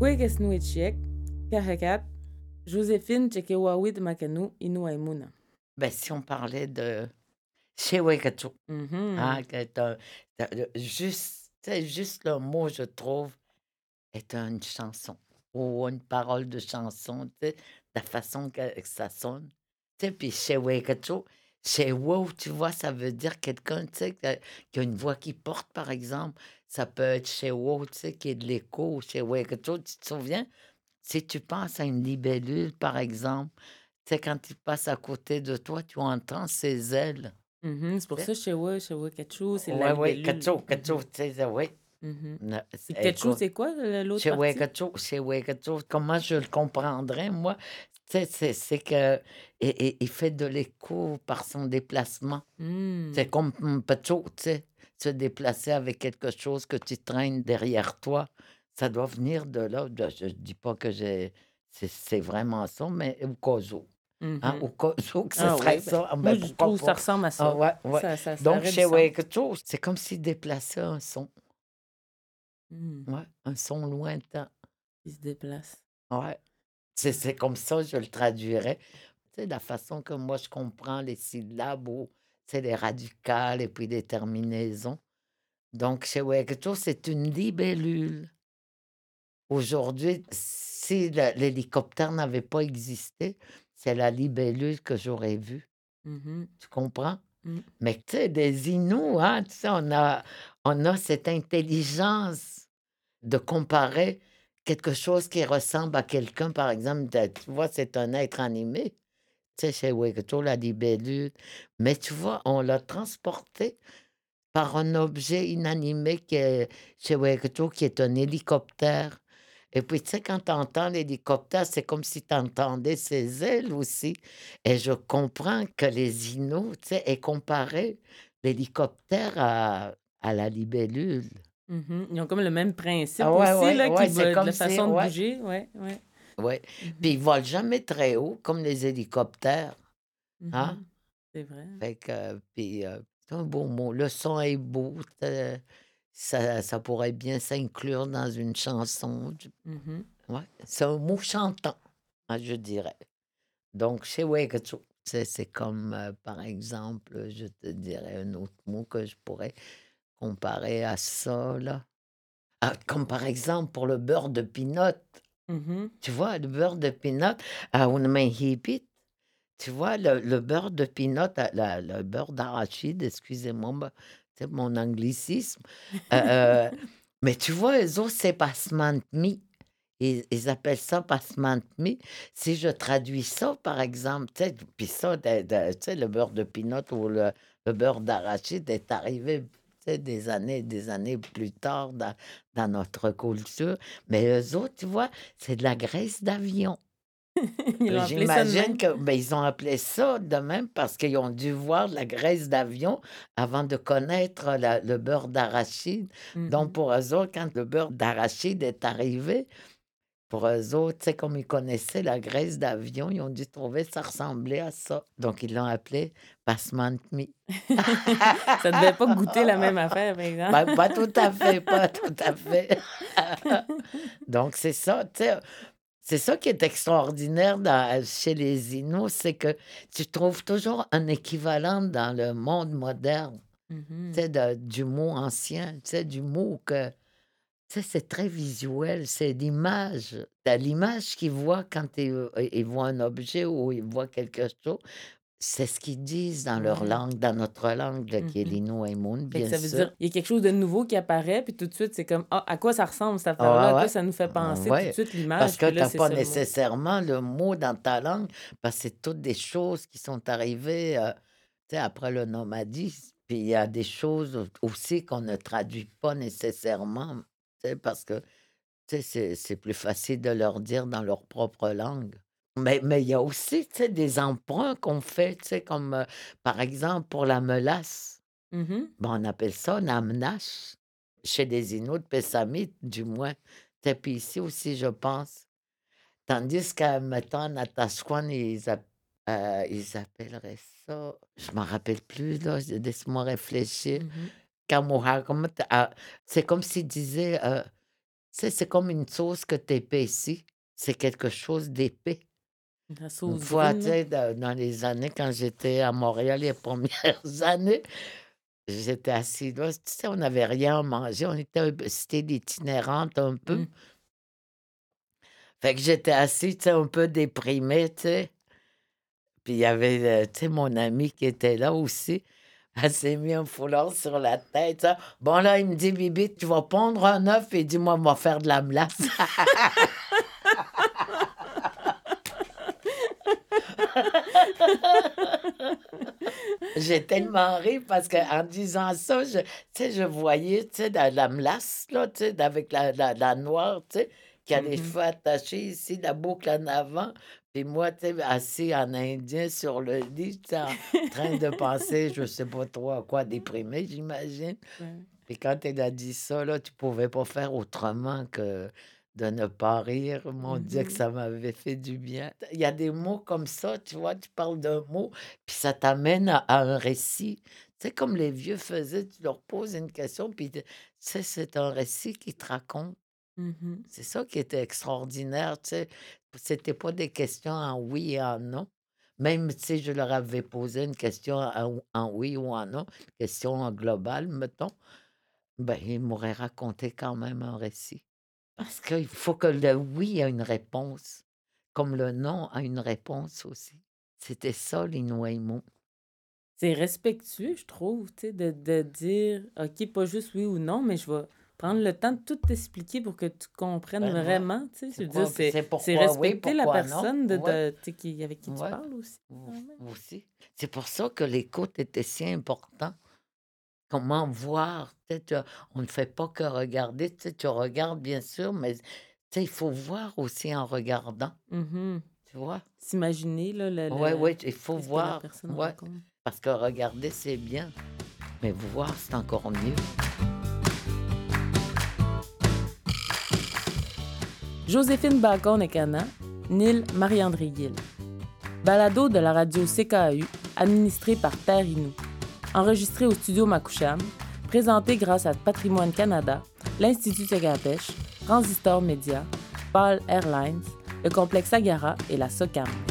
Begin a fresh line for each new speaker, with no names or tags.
Kwekesnu Etchiek, Kahakat, Joséphine Tchekewawid Makanu, Inu Aimuna.
Ben, si on parlait de Shewekatu,
Mhm.
hein, que t'as- t'as- le- juste, juste le mot, je trouve, est une chanson ou une parole de chanson, la façon que, que ça sonne. Tu sais, Shewekatu, Shewo, tu vois, ça veut dire quelqu'un, tu sais, qui a une voix qui porte, par exemple. Ça peut être Shewo, tu sais, qui est de l'écho, Shewekatu, tu te souviens? Si tu penses à une libellule, par exemple, tu sais, quand il passe à côté de toi, tu entends ses ailes.
Mhm. C'est pour ça,
sais?
Shewe, Shewe Ketchou, c'est
Ouais,
la
ouais,
libellule.
Ketchou, Ketchou,
Mhm.
tu sais, oui.
Mhm.
Na-
Puis
c'est-
Ketchou, c'est quoi l'autre
chez? Wekacho, chez Wekacho, comment je le comprendrais, moi? C'est que et- et- il fait de l'écho par son déplacement. C'est
Hmm.
comme un Pacho, tu sais, se déplacer avec quelque chose que tu traînes derrière toi. Ça doit venir de là. Je ne dis pas que j'ai c'est vraiment ça, mais au cas où. Hein,
Mhm.
au cas où que ce
Ah
serait
ben,
ça, ah, ben, pourquoi
trouve que ça ressemble à
Ah,
ça.
ouais, ouais.
Ça, ça, ça
Donc,
du
chez c'est comme s'il déplaçait un son.
Hmm.
Ouais, un son lointain.
Il se déplace.
Ouais. C'est c'est comme ça, je le traduirais. Tu sais, la façon que moi je comprends les syllabes ou c'est les radicales et puis les terminaisons. Donc, chez Wekato, c'est une libellule. Aujourd'hui, si l'hélicoptère n'avait pas existé, c'est la libellule que j'aurais vue.
Mhm.
Tu comprends?
Mm.
Mais tu sais, des Inuits, hein, on a, on a cette intelligence de comparer quelque chose qui ressemble à quelqu'un, par exemple, tu vois, c'est un être animé, tu sais, chez Wekato, la libellule, mais tu vois, on l'a transporté par un objet inanimé qui est, chez Wekato, qui est un hélicoptère. Et puis, tu sais, quand tu entends l'hélicoptère, c'est comme si tu entendais ses ailes aussi. Et je comprends que les Inuits, tu sais, aient comparé l'hélicoptère à la libellule.
Mhm. Ils ont comme le même principe
Ah ouais,
aussi,
ouais,
là,
ouais,
qui
c'est
va- de
comme
la façon de bouger. Ouais, ouais.
ouais.
Mhm.
Puis ils volent jamais très haut, comme les hélicoptères. Hein?
Mhm. C'est vrai.
Fait que, puis, euh, c'est un beau mot. Le son est beau. Ça, ça pourrait bien s'inclure dans une chanson.
Mhm.
Ouais. C'est un mot chantant, hein, je dirais. Donc, c'est c'est comme, euh, par exemple, je te dirais un autre mot que je pourrais comparer à ça, là. Ah, comme par exemple pour le beurre de pinot.
Mhm.
Tu vois, le beurre de pinot, à Unmehipit, tu vois, le, le beurre de pinot, la- le beurre d'arachide, excusez-moi, bah, c'est mon anglicisme. Euh, euh, mais tu vois, eux autres, c'est pasmantmi. Ils, ils appellent ça pasmantmi. Si je traduis ça, par exemple, tu sais, puis ça, de- de- le beurre de pinot ou le, le beurre d'arachide est arrivé des années des années plus tard dans, dans notre culture. Mais eux autres, tu vois, c'est de la graisse d'avion. J'imagine que ben, ils ont appelé ça de même parce qu'ils ont dû voir la graisse d'avion avant de connaître la- le beurre d'arachide. Donc,
Mhm.
pour eux autres, quand le beurre d'arachide est arrivé, pour eux autres, sais, comme ils connaissaient la graisse d'avion, ils ont dû trouver ça ressemblait à ça. Donc, ils l'ont appelé pasmantmi.
Ça devait pas goûter la même affaire, par exemple.
Ben, pas tout à fait, pas tout à fait. Donc, c'est ça, tu sais. C'est ça qui est extraordinaire dans- chez les Inuits, c'est que tu trouves toujours un équivalent dans le monde moderne,
Mhm.
tu sais, du mot ancien, tu sais, du mot que, sais, c'est très visuel, c'est l'image. T'as l'image qu'ils voient quand ils, ils voient un objet ou ils voient quelque chose. C'est ce qu'ils disent dans leur
Ouais.
langue, dans notre langue, là, qui est
que
bien
ça veut
sûr.
dire, il y a quelque chose de nouveau qui apparaît, puis tout de suite, c'est comme, ah, à quoi ça ressemble cette
Ah
affaire-là? À quoi
ouais.
ça nous fait penser? Tout de
Ouais,
suite,
parce
l'image,
que
puis
tu
là,
n'as
c'est
pas
ça le mot.
nécessairement le mot dans ta langue, parce que c'est toutes des choses qui sont arrivées euh, tu sais, après le nomadisme. Puis il y a des choses au- aussi qu'on ne traduit pas nécessairement, parce que c'est plus facile de leur dire dans leur propre langue. Mais mais il y a aussi des emprunts qu'on fait, comme euh, par exemple pour la melasse. Ben, on appelle ça namnash. Chez les Inuits Pessamit, du moins. Sais, Puis ici aussi, je pense. Tandis qu'à, mettons, Atasquan, ils, euh, ils appelleraient ça. Je m'en rappelle plus, là. Laisse-moi réfléchir.
Mhm.
Kamuhakumat, C'est comme s'ils disaient. euh, c'est comme une sauce que tu épaissis. C'est quelque chose d'épais.
La
Une fois, dans les années, quand j'étais à Montréal, les premières années, j'étais assise là, tu sais, on n'avait rien à manger, on était c'était l'itinérante un peu.
Mmh.
Fait que j'étais assise, tu sais, un peu déprimée, tu sais. Puis il y avait, heu, tu sais, mon amie qui était là aussi. Elle s'est mis un foulard sur la tête, ça. Bon, là, il me dit: «Bibi, tu vas pondre un œuf?» et dit: «Moi, faire de la melasse». J'ai tellement ri parce qu'en disant ça, je je voyais, tu la la melasse, là, avec la la la noire, tu sais, qui a les
Mmh mh.
cheveux attachés ici, la boucle en avant. Puis moi, tu sais, assis en indien sur le lit, en train de penser, je sais pas trop à quoi, déprimé, j'imagine.
Ouais.
Puis quand elle a dit ça, là, tu pouvais pas faire autrement que de ne pas rire. Mon Dieu, que ça m'avait fait du bien. Il y a des mots comme ça, tu vois, tu parles d'un mot, puis ça t'amène à à un récit. Tu sais, comme les vieux faisaient, tu leur poses une question, puis c'est un récit qu'ils te racontent.
Mmh mh.
C'est ça qui était extraordinaire, tu sais. C'était pas des questions en oui et en non. Même, sais, je leur avais posé une question en en oui ou en non, question en globale, mettons. Ben, ils m'auraient raconté quand même un récit. Parce qu'il faut que le oui ait une réponse, comme le non a une réponse aussi. C'était ça l'inouï-mot.
C'est respectueux, je trouve, de de dire: «OK, pas juste oui ou non, mais je vais prendre le temps de tout t'expliquer pour que tu comprennes
Ben,
vraiment», tu sais.
C'est oui,
respecter la personne de
Ouais.
qui avec qui tu parles aussi,
aussi. C'est pour ça que l'écoute était si important. Comment voir, tu sais, tu on ne fait pas que regarder, tu sais, tu regardes bien sûr, mais tu sais, il faut voir aussi en regardant,
Mmh mh.
tu vois?
S'imaginer, là, le
Ouais,
le
ouais, il faut voir, ouais, parce que regarder, c'est bien, mais voir, c'est encore mieux.
Joséphine Bacon-Ecana, Nil Marie-André Gill. Balado de la radio CKAU, administré par Terre Inou. Enregistré au studio Makoucham, présenté grâce à Patrimoine Canada, l'Institut Tegapèche, Transistor Média, Paul Airlines, le complexe Agara et la SOCAM.